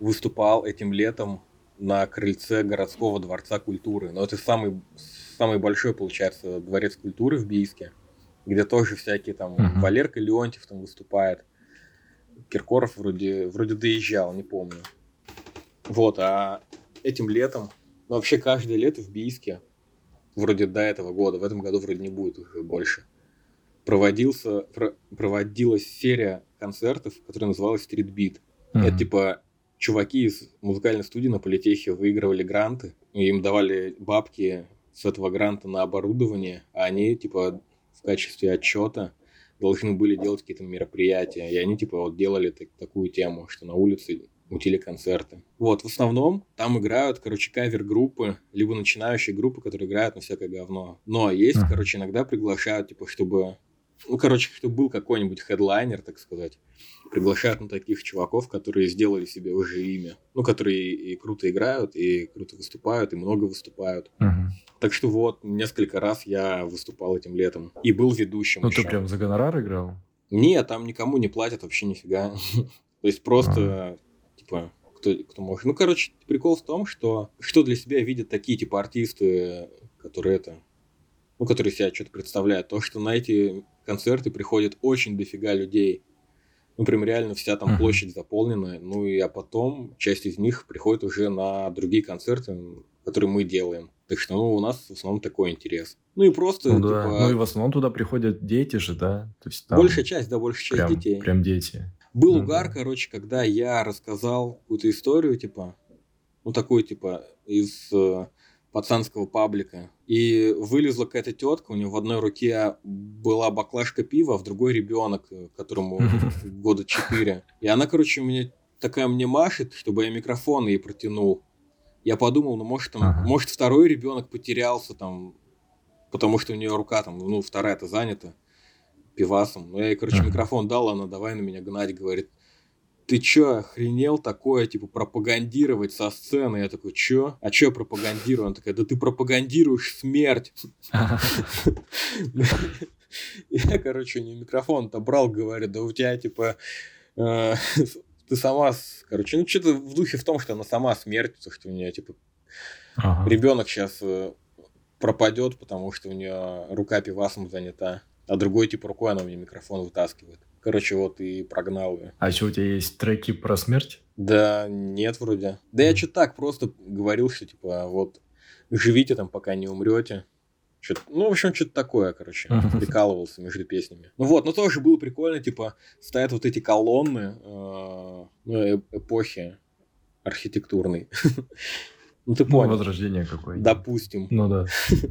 выступал этим летом на крыльце городского дворца культуры. Но это самый, самый большой, получается, дворец культуры в Бийске, где тоже всякие там uh-huh. Валерка Леонтьев там выступает. Киркоров вроде, вроде доезжал, не помню. Вот, а этим летом, ну вообще каждое лето в Бийске, вроде до этого года, в этом году вроде не будет уже больше, проводился, про, проводилась серия концертов, которая называлась Street Beat. Mm-hmm. Это типа чуваки из музыкальной студии на политехе выигрывали гранты, и им давали бабки с этого гранта на оборудование, а они типа в качестве отчета должны были делать какие-то мероприятия, и они типа вот делали так, такую тему, что на улице мутили концерты. Вот, в основном там играют, короче, кавер-группы, либо начинающие группы, которые играют на всякое говно. Но есть, короче, иногда приглашают, типа, чтобы ну, короче, чтобы был какой-нибудь хедлайнер, так сказать, приглашают на таких чуваков, которые сделали себе уже имя. Ну, которые и круто играют, и круто выступают, и много выступают. Угу. Так что вот, несколько раз я выступал этим летом. И был ведущим. Ну, еще. ты прям за гонорар играл? Нет, там никому не платят вообще нифига. То есть просто, типа, кто, кто может. Ну, короче, прикол в том, что что для себя видят такие, типа, артисты, которые это, ну, которые себя что-то представляют. То, что на эти концерты приходит очень дофига людей. Ну, прям реально вся там площадь заполнена. Ну, и а потом часть из них приходит уже на другие концерты, которые мы делаем. Так что, ну, у нас в основном такой интерес. Ну, и просто, ну, да. типа... Ну, и в основном туда приходят дети же, да? То есть, там большая часть, да, большая часть прям, детей. Прям дети. Был ну, угар, короче, когда я рассказал какую-то историю, типа, ну, такую, типа, из э, пацанского паблика. И вылезла какая-то тетка, у нее в одной руке была баклажка пива, а в другой ребенок, э, которому года четыре. И она, короче, мне такая мне машет, чтобы я микрофон ей протянул. Я подумал, ну может там, ага. может второй ребенок потерялся там, потому что у нее рука там, ну вторая-то занята пивасом. Ну я ей, короче, ага. микрофон дал, она давай на меня гнать, говорит, ты чё, охренел такое, типа, пропагандировать со сцены? Я такой, чё? А чё я пропагандирую? Она такая, да ты пропагандируешь смерть. Я, короче, не микрофон-то брал, говорю, да у тебя, типа, э, ты сама, короче, ну, что-то в духе в том, что она сама смерть, что у нее, типа, ребенок сейчас э, пропадет, потому что у нее рука пивасом занята, а другой, типа, рукой она мне микрофон вытаскивает. Короче, вот и прогнал ее. А что, у тебя есть треки про смерть? Да, нет вроде. Да я что-то так просто говорил, что типа вот живите там, пока не умрете. Что ну, в общем, что-то такое, короче, прикалывался между песнями. Ну вот, но тоже было прикольно, типа, стоят вот эти колонны э, ну, эпохи архитектурной. ну, ты понял. возрождение какое Допустим. Ну да.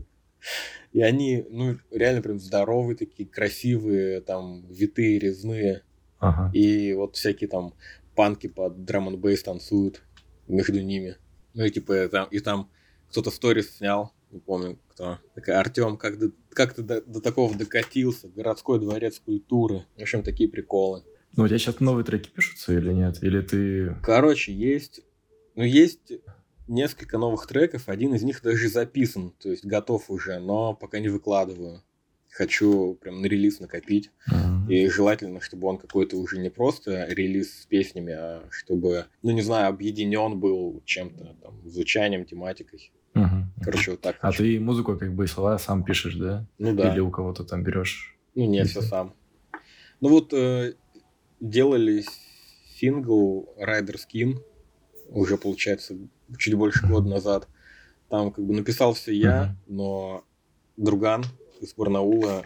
И они, ну, реально прям здоровые такие, красивые, там, витые, резные. Ага. И вот всякие там панки под драм н бейс танцуют между ними. Ну и типа там, и там кто-то сторис снял, не помню кто. Такая, Артем, как, ты, как ты до, до такого докатился? Городской дворец культуры. В общем, такие приколы. Ну, у тебя сейчас новые треки пишутся или нет? Или ты... Короче, есть... Ну, есть несколько новых треков, один из них даже записан, то есть готов уже, но пока не выкладываю. Хочу прям на релиз накопить. Uh-huh. И желательно, чтобы он какой-то уже не просто релиз с песнями, а чтобы, ну не знаю, объединен был чем-то, там, звучанием, тематикой. Uh-huh. Короче, вот так. А хочу. ты музыку, как бы, слова сам пишешь, да? Ну да. Или у кого-то там берешь? Ну нет, все сам. Ну вот э, делали сингл Rider Skin, уже получается чуть больше года назад. Там как бы написал все я, но друган из Барнаула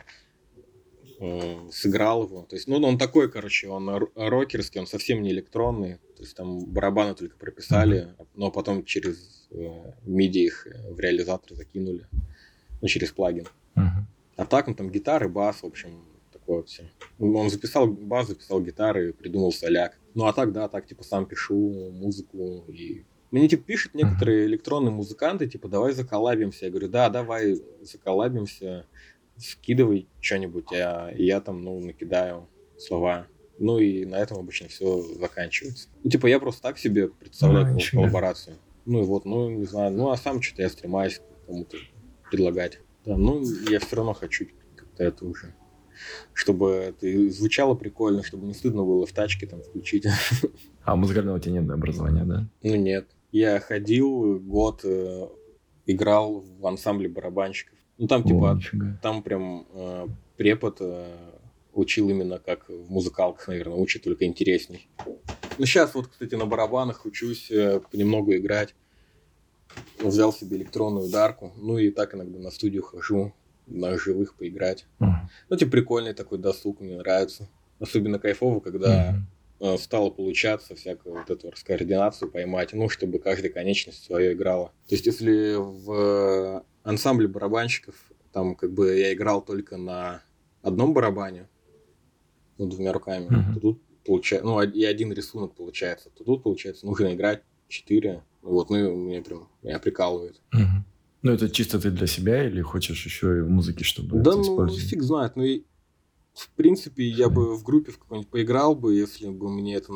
э, сыграл его. То есть, ну, он такой, короче, он рокерский, он совсем не электронный. То есть там барабаны только прописали, но потом через э, MIDI их в реализатор закинули. Ну, через плагин. А так, ну, там гитары, бас, в общем, такое все. Он записал бас, записал гитары, придумал соляк. Ну, а так, да, так, типа, сам пишу музыку и мне типа пишут некоторые электронные музыканты, типа, давай заколабимся. Я говорю, да, давай заколабимся, скидывай что-нибудь, а я там, ну, накидаю слова. Ну и на этом обычно все заканчивается. Ну, типа, я просто так себе представляю а, коллаборацию. Ну и вот, ну, не знаю, ну а сам что-то я стремаюсь кому-то предлагать. Да, ну, я все равно хочу как-то это уже чтобы это звучало прикольно, чтобы не стыдно было в тачке там включить. А музыкального у тебя нет образования, да? Ну нет. Я ходил год, э, играл в ансамбле барабанщиков. Ну там типа, О, там прям э, препод э, учил именно как в музыкалках, наверное, учит только интересней. Ну сейчас вот, кстати, на барабанах учусь э, понемногу играть. Взял себе электронную ударку, ну и так иногда на студию хожу, на живых поиграть. Uh-huh. Ну, типа, прикольный такой досуг, мне нравится. Особенно кайфово, когда uh-huh. стало получаться всякую вот эту раскоординацию поймать, ну, чтобы каждая конечность свое играла. То есть, если в ансамбле барабанщиков, там, как бы, я играл только на одном барабане, ну, двумя руками, uh-huh. то тут получается, ну, и один рисунок получается, то тут, получается, нужно играть четыре. Вот, ну, и мне прям, меня прикалывает. Uh-huh. Ну, это чисто ты для себя или хочешь еще и в музыке, чтобы Да, ну, фиг знает. Ну, и, в принципе, я бы в группе в какой-нибудь поиграл бы, если бы мне это...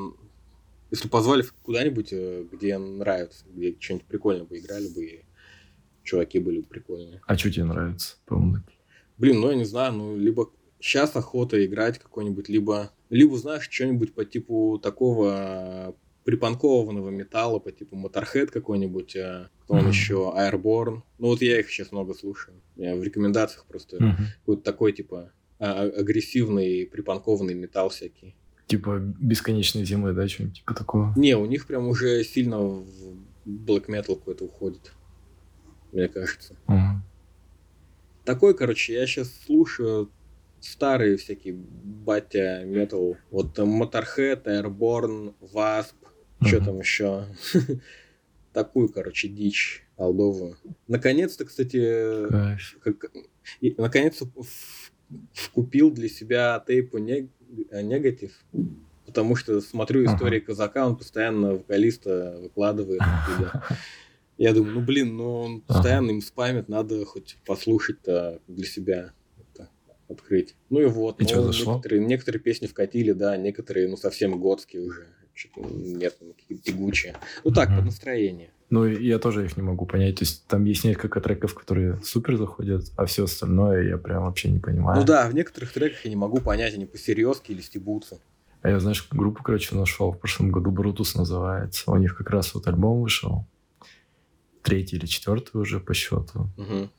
Если позвали куда-нибудь, э, где нравится, где что-нибудь прикольно бы играли бы, и чуваки были бы прикольные. А что тебе нравится по музыке? Блин, ну, я не знаю, ну, либо сейчас охота играть какой-нибудь, либо, либо знаешь, что-нибудь по типу такого припанкованного металла по типу Motorhead какой-нибудь, а, кто он еще, Airborne. Ну вот я их сейчас много слушаю. Я в рекомендациях просто mm-hmm. какой-то такой типа а, агрессивный припанкованный металл всякий. Типа бесконечной зимы, да, что-нибудь типа такого? Не, у них прям уже сильно в black metal какой-то уходит, мне кажется. Mm-hmm. Такой, короче, я сейчас слушаю старые всякие батя метал. Вот Motorhead, Airborne, Wasp, что там еще? такую, короче, дичь алдовую. Наконец-то, кстати, как, наконец-то купил для себя тейпу нег, негатив, потому что смотрю истории ага. казака, он постоянно вокалиста выкладывает. Я думаю, ну блин, ну он постоянно им спамит, надо хоть послушать-то для себя это открыть. Ну и вот. И ну, некоторые, некоторые песни вкатили, да, некоторые, ну, совсем годские уже. Что-то нет, ну, какие-то тягучие. Ну так, под настроение. Ну, я тоже их не могу понять. То есть там есть несколько треков, которые супер заходят, а все остальное я прям вообще не понимаю. Ну да, в некоторых треках я не могу понять, они по-серьезки или стебутся. А я, знаешь, группу, короче, нашел в прошлом году, Брутус называется. У них как раз вот альбом вышел. Третий или четвертый уже по счету. Угу.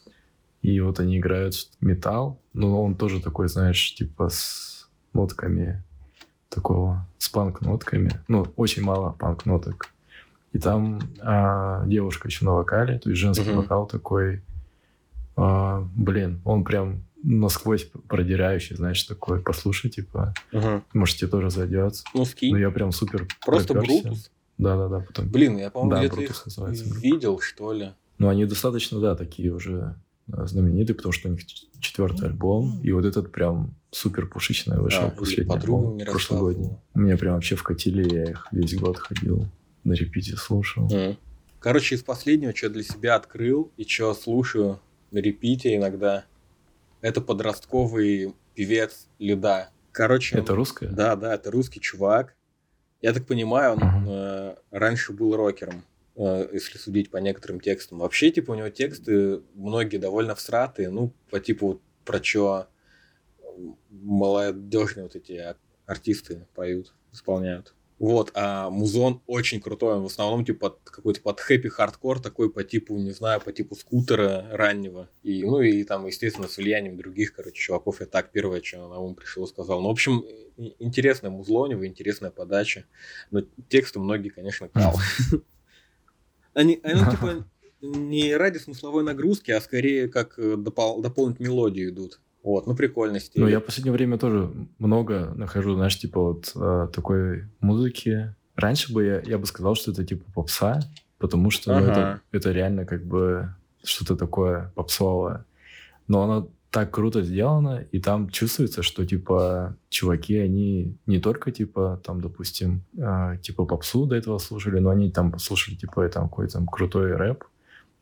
И вот они играют металл, но он тоже такой, знаешь, типа с нотками такого, с панк-нотками. Ну, очень мало панк-ноток. И там а, девушка еще на вокале, то есть женский uh-huh. вокал такой, а, блин, он прям насквозь продирающий, знаешь, такой, послушай, типа, uh-huh. может, тебе тоже зайдет. Ну, скинь. Ну, я прям супер Просто Брутус? Да-да-да, потом. Блин, я, по-моему, да, где-то их видел, что ли. Ну, они достаточно, да, такие уже знаменитые, потому что у них четвертый альбом, и вот этот прям супер пушечный вышел а, последний альбом прошлогодний. Меня прям вообще вкатили, я их весь год ходил на репите слушал. Mm. Короче, из последнего, что для себя открыл и что слушаю на репите иногда, это подростковый певец Леда. Короче, это русская? Да, да, это русский чувак. Я так понимаю, он uh-huh. э, раньше был рокером, э, если судить по некоторым текстам. Вообще, типа, у него тексты многие довольно всратые, ну, по типу про что молодежные вот эти артисты поют, исполняют. Вот, а музон очень крутой, он в основном типа какой-то под хэппи хардкор, такой по типу, не знаю, по типу скутера раннего. И, ну и там, естественно, с влиянием других, короче, чуваков. Я так первое, что на ум пришло, сказал. Ну, в общем, интересное музло у него, интересная подача. Но тексты многие, конечно, кал. Они, они типа не ради смысловой нагрузки, а скорее как э, допол- дополнить мелодию идут. Вот, ну прикольно стиль. Ну, я в последнее время тоже много нахожу, знаешь, типа вот э, такой музыки. Раньше бы я, я бы сказал, что это типа попса, потому что ага. ну, это, это реально как бы что-то такое попсовое. Но оно так круто сделано, и там чувствуется, что, типа, чуваки, они не только, типа, там, допустим, э, типа, попсу до этого слушали, но они там послушали, типа, там какой-то там крутой рэп,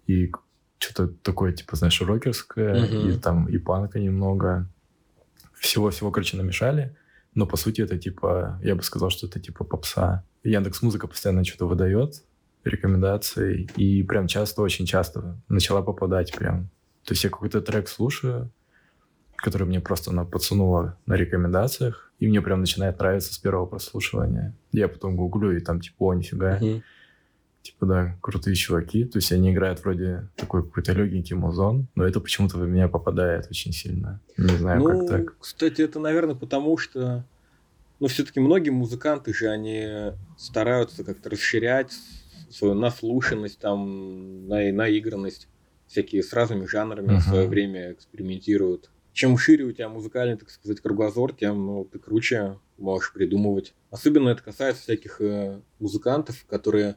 и что-то такое, типа, знаешь, рокерское, uh-huh. и там и панка немного. Всего-всего, короче, намешали. Но, по сути, это, типа, я бы сказал, что это, типа, попса. Яндекс Музыка постоянно что-то выдает, рекомендации, и прям часто, очень часто начала попадать прям. То есть я какой-то трек слушаю, который мне просто она подсунула на рекомендациях, и мне прям начинает нравиться с первого прослушивания. Я потом гуглю, и там, типа, о, нифига. Uh-huh типа, да, крутые чуваки. То есть они играют вроде такой какой-то легенький музон, но это почему-то в меня попадает очень сильно. Не знаю, ну, как так. Кстати, это, наверное, потому что, ну, все-таки многие музыканты же, они стараются как-то расширять свою наслушанность, там, на, наигранность, всякие с разными жанрами uh-huh. в свое время экспериментируют. Чем шире у тебя музыкальный, так сказать, кругозор, тем ну, ты круче можешь придумывать. Особенно это касается всяких э, музыкантов, которые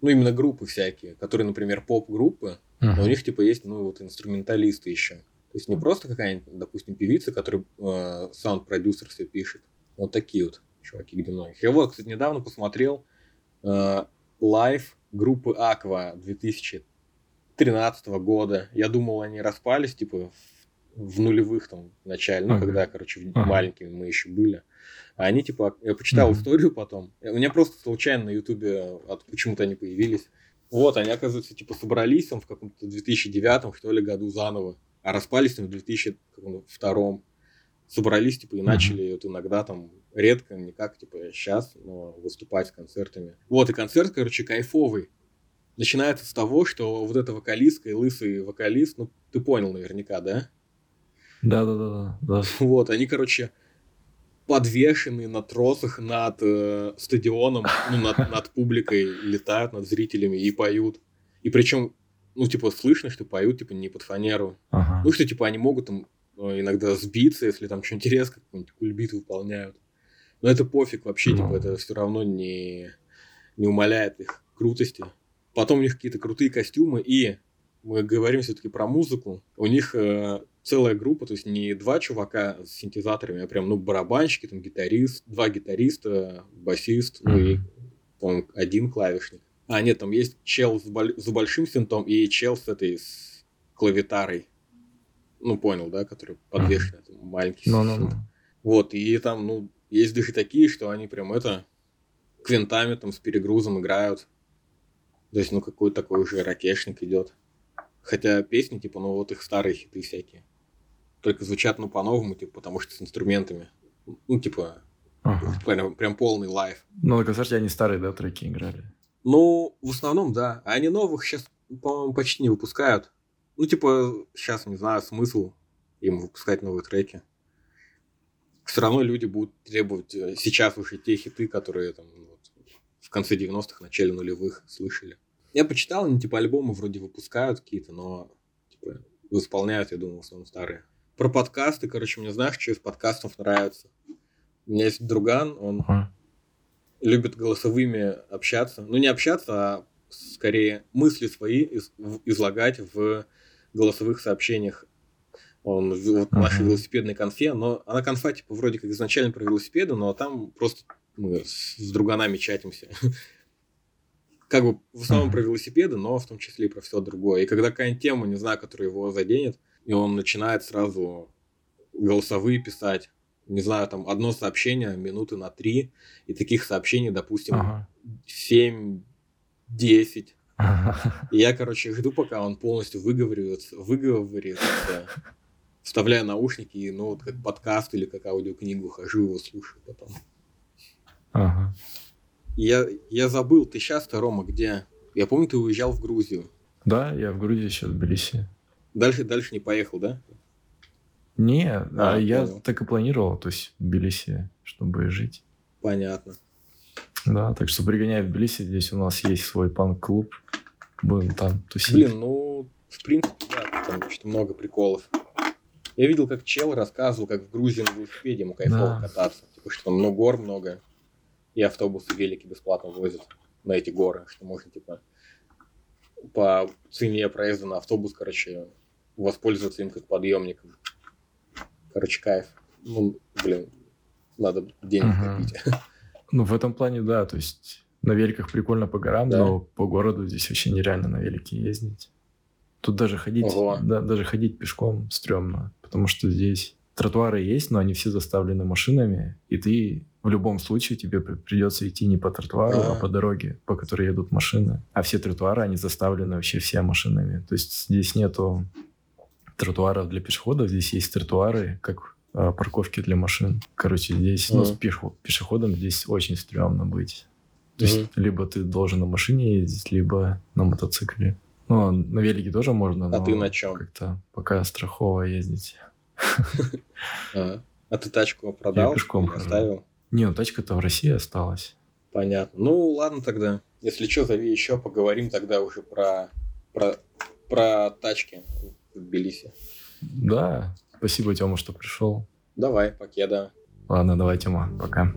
ну, именно группы всякие, которые, например, поп-группы, uh-huh. но у них, типа, есть, ну, вот инструменталисты еще. То есть не просто какая-нибудь, допустим, певица, которая э, саунд-продюсер все пишет. Вот такие вот чуваки, где многих. Я вот, кстати, недавно посмотрел э, live группы Aqua 2013 года. Я думал, они распались, типа, в, в нулевых там начале, ну, uh-huh. когда, короче, uh-huh. маленькими мы еще были. А они, типа, я почитал mm-hmm. историю потом. У меня просто случайно на Ютубе от, почему-то они появились. Вот, они, оказывается, типа, собрались там в каком-то 2009 что ли, году заново. А распались там в 2002 Собрались, типа, и начали вот иногда там редко, не как, типа, сейчас, но выступать с концертами. Вот, и концерт, короче, кайфовый. Начинается с того, что вот эта вокалистка и лысый вокалист, ну, ты понял наверняка, да? Да-да-да. да. Вот, они, короче, подвешены на тросах над э, стадионом, ну, над, над публикой, летают над зрителями и поют. И причем, ну, типа, слышно, что поют, типа, не под фанеру. Ага. Ну, что, типа, они могут там э, иногда сбиться, если там что-нибудь резко, какой-нибудь кульбит выполняют. Но это пофиг вообще, ну. типа, это все равно не, не умаляет их крутости. Потом у них какие-то крутые костюмы, и мы говорим все-таки про музыку. У них э, целая группа, то есть не два чувака с синтезаторами, а прям, ну, барабанщики, там, гитарист, два гитариста, басист, ну и, по-моему, один клавишник. А, нет, там есть чел с, бол- с большим синтом и чел с этой, с клавитарой. Ну, понял, да, который подвешен, mm-hmm. маленький no, no, no. Вот, и там, ну, есть даже такие, что они прям это квинтами там с перегрузом играют. То есть, ну, какой-то такой уже ракешник идет. Хотя песни, типа, ну, вот их старые хиты всякие. Только звучат, ну, по-новому, типа, потому что с инструментами. Ну, типа, ага. прям, прям полный live. Ну, на концерте они старые, да, треки играли? Ну, в основном, да. А они новых сейчас, по-моему, почти не выпускают. Ну, типа, сейчас, не знаю, смысл им выпускать новые треки все равно люди будут требовать э, сейчас уже те хиты, которые там вот, в конце 90-х, начале нулевых слышали. Я почитал, они типа альбомы вроде выпускают какие-то, но типа исполняют, я думаю, в основном старые. Про подкасты, короче, мне знаешь, что из подкастов нравится? У меня есть друган, он uh-huh. любит голосовыми общаться. Ну, не общаться, а скорее мысли свои из- излагать в голосовых сообщениях он вот uh-huh. нашей велосипедной конфе, но она конфа типа вроде как изначально про велосипеды, но там просто мы с друганами чатимся. как бы в основном uh-huh. про велосипеды, но в том числе и про все другое. И когда какая-нибудь тема, не знаю, которая его заденет, и он начинает сразу голосовые писать, не знаю, там одно сообщение минуты на три, и таких сообщений, допустим, ага. 7-10. Ага. И я, короче, жду, пока он полностью выговаривается, выговорится, вставляю наушники и, ну, вот как подкаст или как аудиокнигу хожу, его слушаю потом. Ага. Я, я забыл, ты сейчас-то, Рома, где? Я помню, ты уезжал в Грузию. Да, я в Грузии сейчас, в Тбилиси. Дальше, дальше не поехал, да? Не, а, а я понял. так и планировал, то есть в Тбилиси, чтобы жить. Понятно. Да, так что пригоняй в Тбилиси, здесь у нас есть свой панк-клуб, будем там тусить. Блин, ну, в принципе, да, там что много приколов. Я видел, как чел рассказывал, как в Грузии на велосипеде ему кайфово да. кататься. Типа, что там ну, гор много, и автобусы, велики бесплатно возят на эти горы, что можно, типа, по цене проезда на автобус, короче, воспользоваться им как подъемником. Короче, кайф. Ну, блин, надо денег ага. копить. Ну, в этом плане, да, то есть на великах прикольно по горам, да. но по городу здесь вообще нереально на велике ездить. Тут даже ходить, да, даже ходить пешком стрёмно потому что здесь тротуары есть, но они все заставлены машинами, и ты в любом случае тебе придется идти не по тротуару, а, а по дороге, по которой едут машины. А все тротуары, они заставлены вообще все машинами. То есть здесь нету тротуаров для пешеходов, здесь есть тротуары, как а, парковки для машин. Короче, здесь, ну, с пешеходом здесь очень стрёмно быть. То есть либо ты должен на машине ездить, либо на мотоцикле. Ну, на велике тоже можно, А ты на чем? Как-то пока страхово ездить. А, а ты тачку продал? Я пешком оставил? Не, ну тачка-то в России осталась. Понятно. Ну, ладно тогда. Если что, зови еще, поговорим тогда уже про, про, про тачки в Тбилиси. Да, спасибо, Тёма, что пришел. Давай, покеда. Ладно, давай, Тёма, пока.